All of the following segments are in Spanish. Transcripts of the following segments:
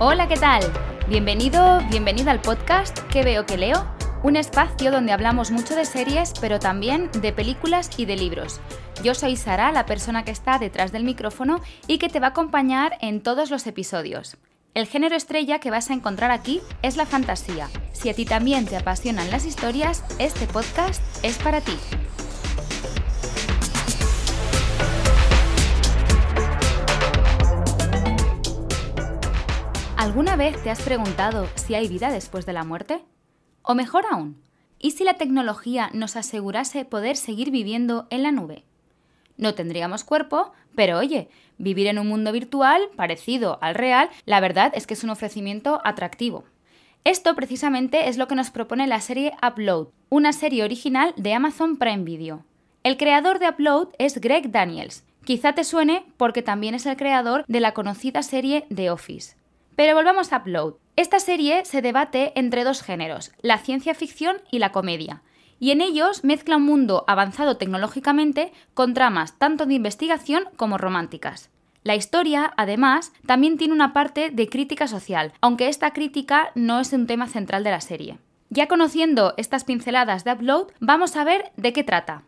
Hola, ¿qué tal? Bienvenido, bienvenida al podcast ¿Qué veo que leo? Un espacio donde hablamos mucho de series, pero también de películas y de libros. Yo soy Sara, la persona que está detrás del micrófono y que te va a acompañar en todos los episodios. El género estrella que vas a encontrar aquí es la fantasía. Si a ti también te apasionan las historias, este podcast es para ti. ¿Alguna vez te has preguntado si hay vida después de la muerte? O mejor aún, ¿y si la tecnología nos asegurase poder seguir viviendo en la nube? No tendríamos cuerpo, pero oye, vivir en un mundo virtual parecido al real, la verdad es que es un ofrecimiento atractivo. Esto precisamente es lo que nos propone la serie Upload, una serie original de Amazon Prime Video. El creador de Upload es Greg Daniels. Quizá te suene porque también es el creador de la conocida serie The Office. Pero volvamos a Upload. Esta serie se debate entre dos géneros, la ciencia ficción y la comedia, y en ellos mezcla un mundo avanzado tecnológicamente con tramas tanto de investigación como románticas. La historia, además, también tiene una parte de crítica social, aunque esta crítica no es un tema central de la serie. Ya conociendo estas pinceladas de Upload, vamos a ver de qué trata.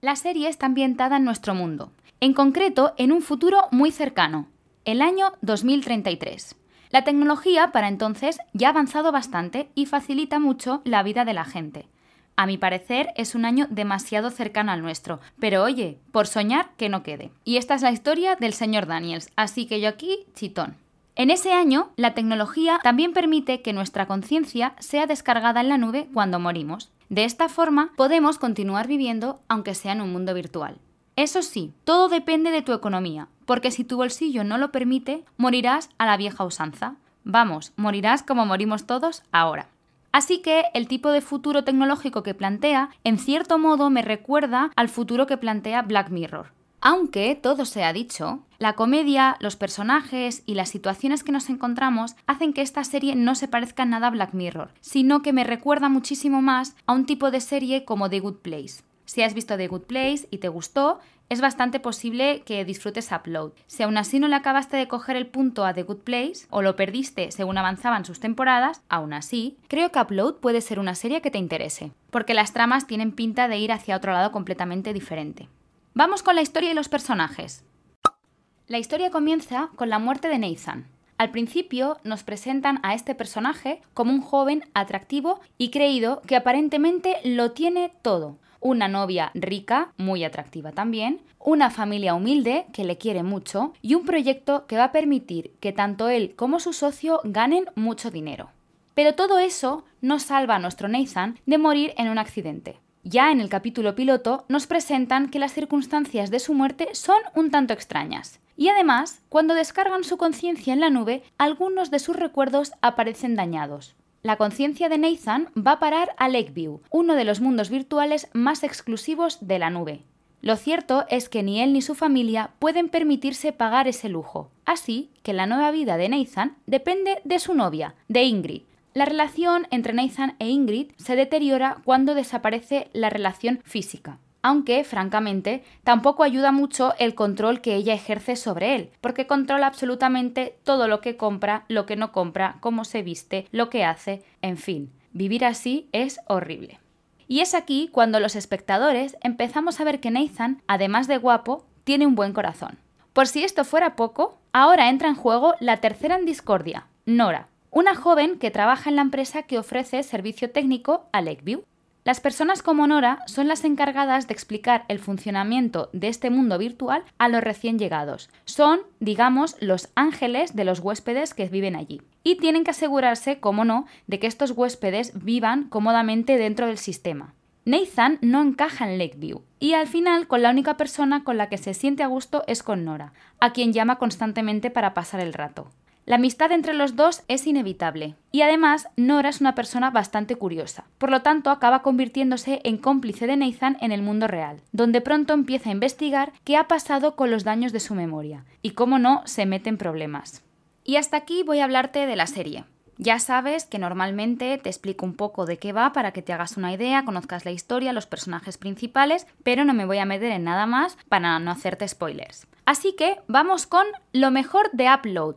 La serie está ambientada en nuestro mundo, en concreto en un futuro muy cercano, el año 2033. La tecnología para entonces ya ha avanzado bastante y facilita mucho la vida de la gente. A mi parecer es un año demasiado cercano al nuestro, pero oye, por soñar que no quede. Y esta es la historia del señor Daniels, así que yo aquí chitón. En ese año, la tecnología también permite que nuestra conciencia sea descargada en la nube cuando morimos. De esta forma, podemos continuar viviendo aunque sea en un mundo virtual. Eso sí, todo depende de tu economía, porque si tu bolsillo no lo permite, morirás a la vieja usanza. Vamos, morirás como morimos todos ahora. Así que el tipo de futuro tecnológico que plantea, en cierto modo, me recuerda al futuro que plantea Black Mirror. Aunque, todo se ha dicho, la comedia, los personajes y las situaciones que nos encontramos hacen que esta serie no se parezca nada a Black Mirror, sino que me recuerda muchísimo más a un tipo de serie como The Good Place. Si has visto The Good Place y te gustó, es bastante posible que disfrutes Upload. Si aún así no le acabaste de coger el punto a The Good Place o lo perdiste según avanzaban sus temporadas, aún así, creo que Upload puede ser una serie que te interese, porque las tramas tienen pinta de ir hacia otro lado completamente diferente. Vamos con la historia y los personajes. La historia comienza con la muerte de Nathan. Al principio nos presentan a este personaje como un joven atractivo y creído que aparentemente lo tiene todo una novia rica, muy atractiva también, una familia humilde que le quiere mucho y un proyecto que va a permitir que tanto él como su socio ganen mucho dinero. Pero todo eso no salva a nuestro Nathan de morir en un accidente. Ya en el capítulo piloto nos presentan que las circunstancias de su muerte son un tanto extrañas. Y además, cuando descargan su conciencia en la nube, algunos de sus recuerdos aparecen dañados. La conciencia de Nathan va a parar a Lakeview, uno de los mundos virtuales más exclusivos de la nube. Lo cierto es que ni él ni su familia pueden permitirse pagar ese lujo, así que la nueva vida de Nathan depende de su novia, de Ingrid. La relación entre Nathan e Ingrid se deteriora cuando desaparece la relación física aunque, francamente, tampoco ayuda mucho el control que ella ejerce sobre él, porque controla absolutamente todo lo que compra, lo que no compra, cómo se viste, lo que hace, en fin, vivir así es horrible. Y es aquí cuando los espectadores empezamos a ver que Nathan, además de guapo, tiene un buen corazón. Por si esto fuera poco, ahora entra en juego la tercera en discordia, Nora, una joven que trabaja en la empresa que ofrece servicio técnico a Lakeview. Las personas como Nora son las encargadas de explicar el funcionamiento de este mundo virtual a los recién llegados. Son, digamos, los ángeles de los huéspedes que viven allí. Y tienen que asegurarse, como no, de que estos huéspedes vivan cómodamente dentro del sistema. Nathan no encaja en Lakeview y al final con la única persona con la que se siente a gusto es con Nora, a quien llama constantemente para pasar el rato. La amistad entre los dos es inevitable y además Nora es una persona bastante curiosa, por lo tanto acaba convirtiéndose en cómplice de Nathan en el mundo real, donde pronto empieza a investigar qué ha pasado con los daños de su memoria y cómo no se mete en problemas. Y hasta aquí voy a hablarte de la serie. Ya sabes que normalmente te explico un poco de qué va para que te hagas una idea, conozcas la historia, los personajes principales, pero no me voy a meter en nada más para no hacerte spoilers. Así que vamos con lo mejor de Upload,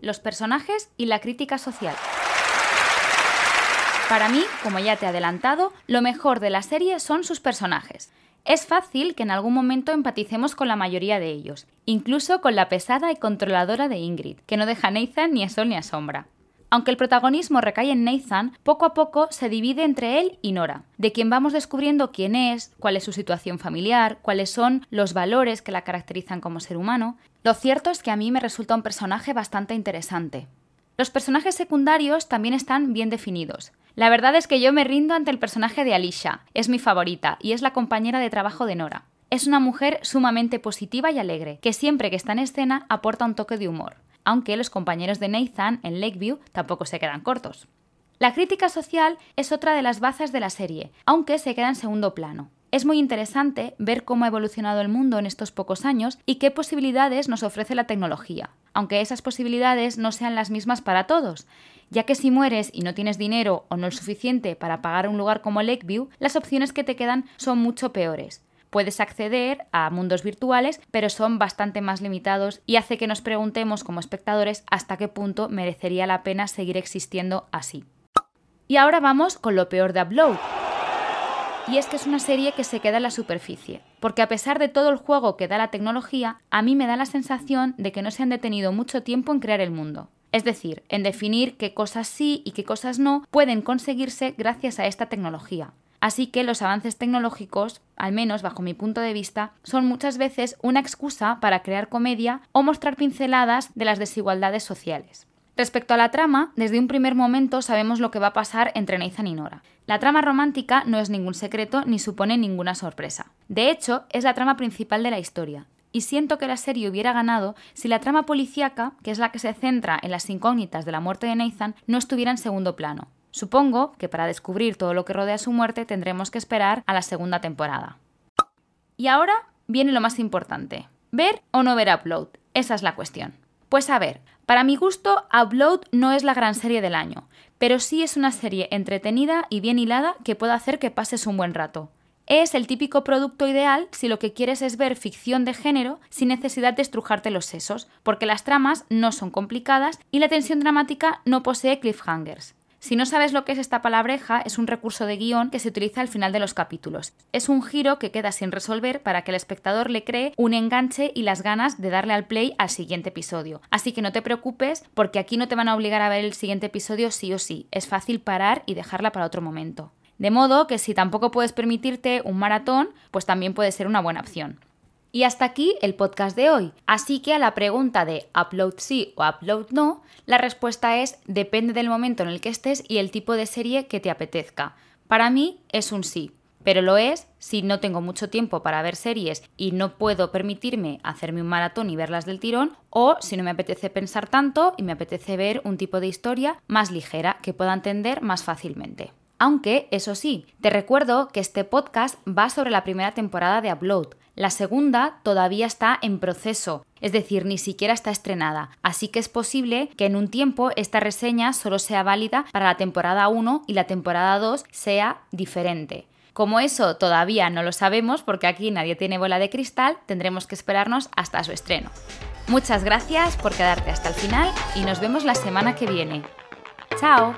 los personajes y la crítica social. Para mí, como ya te he adelantado, lo mejor de la serie son sus personajes. Es fácil que en algún momento empaticemos con la mayoría de ellos, incluso con la pesada y controladora de Ingrid, que no deja a Nathan ni a sol ni a sombra. Aunque el protagonismo recae en Nathan, poco a poco se divide entre él y Nora, de quien vamos descubriendo quién es, cuál es su situación familiar, cuáles son los valores que la caracterizan como ser humano. Lo cierto es que a mí me resulta un personaje bastante interesante. Los personajes secundarios también están bien definidos. La verdad es que yo me rindo ante el personaje de Alicia, es mi favorita y es la compañera de trabajo de Nora. Es una mujer sumamente positiva y alegre, que siempre que está en escena aporta un toque de humor, aunque los compañeros de Nathan en Lakeview tampoco se quedan cortos. La crítica social es otra de las bazas de la serie, aunque se queda en segundo plano. Es muy interesante ver cómo ha evolucionado el mundo en estos pocos años y qué posibilidades nos ofrece la tecnología aunque esas posibilidades no sean las mismas para todos, ya que si mueres y no tienes dinero o no el suficiente para pagar un lugar como Lakeview, las opciones que te quedan son mucho peores. Puedes acceder a mundos virtuales, pero son bastante más limitados y hace que nos preguntemos como espectadores hasta qué punto merecería la pena seguir existiendo así. Y ahora vamos con lo peor de Upload, y es que es una serie que se queda en la superficie, porque a pesar de todo el juego que da la tecnología, a mí me da la sensación de que no se han detenido mucho tiempo en crear el mundo. Es decir, en definir qué cosas sí y qué cosas no pueden conseguirse gracias a esta tecnología. Así que los avances tecnológicos, al menos bajo mi punto de vista, son muchas veces una excusa para crear comedia o mostrar pinceladas de las desigualdades sociales. Respecto a la trama, desde un primer momento sabemos lo que va a pasar entre Nathan y Nora. La trama romántica no es ningún secreto ni supone ninguna sorpresa. De hecho, es la trama principal de la historia. Y siento que la serie hubiera ganado si la trama policíaca, que es la que se centra en las incógnitas de la muerte de Nathan, no estuviera en segundo plano. Supongo que para descubrir todo lo que rodea su muerte tendremos que esperar a la segunda temporada. Y ahora viene lo más importante. ¿Ver o no ver Upload? Esa es la cuestión. Pues a ver, para mi gusto, Upload no es la gran serie del año, pero sí es una serie entretenida y bien hilada que puede hacer que pases un buen rato. Es el típico producto ideal si lo que quieres es ver ficción de género sin necesidad de estrujarte los sesos, porque las tramas no son complicadas y la tensión dramática no posee cliffhangers. Si no sabes lo que es esta palabreja, es un recurso de guion que se utiliza al final de los capítulos. Es un giro que queda sin resolver para que el espectador le cree un enganche y las ganas de darle al play al siguiente episodio. Así que no te preocupes porque aquí no te van a obligar a ver el siguiente episodio sí o sí. Es fácil parar y dejarla para otro momento. De modo que si tampoco puedes permitirte un maratón, pues también puede ser una buena opción. Y hasta aquí el podcast de hoy. Así que a la pregunta de upload sí o upload no, la respuesta es depende del momento en el que estés y el tipo de serie que te apetezca. Para mí es un sí, pero lo es si no tengo mucho tiempo para ver series y no puedo permitirme hacerme un maratón y verlas del tirón, o si no me apetece pensar tanto y me apetece ver un tipo de historia más ligera que pueda entender más fácilmente. Aunque, eso sí, te recuerdo que este podcast va sobre la primera temporada de Upload. La segunda todavía está en proceso, es decir, ni siquiera está estrenada, así que es posible que en un tiempo esta reseña solo sea válida para la temporada 1 y la temporada 2 sea diferente. Como eso todavía no lo sabemos porque aquí nadie tiene bola de cristal, tendremos que esperarnos hasta su estreno. Muchas gracias por quedarte hasta el final y nos vemos la semana que viene. ¡Chao!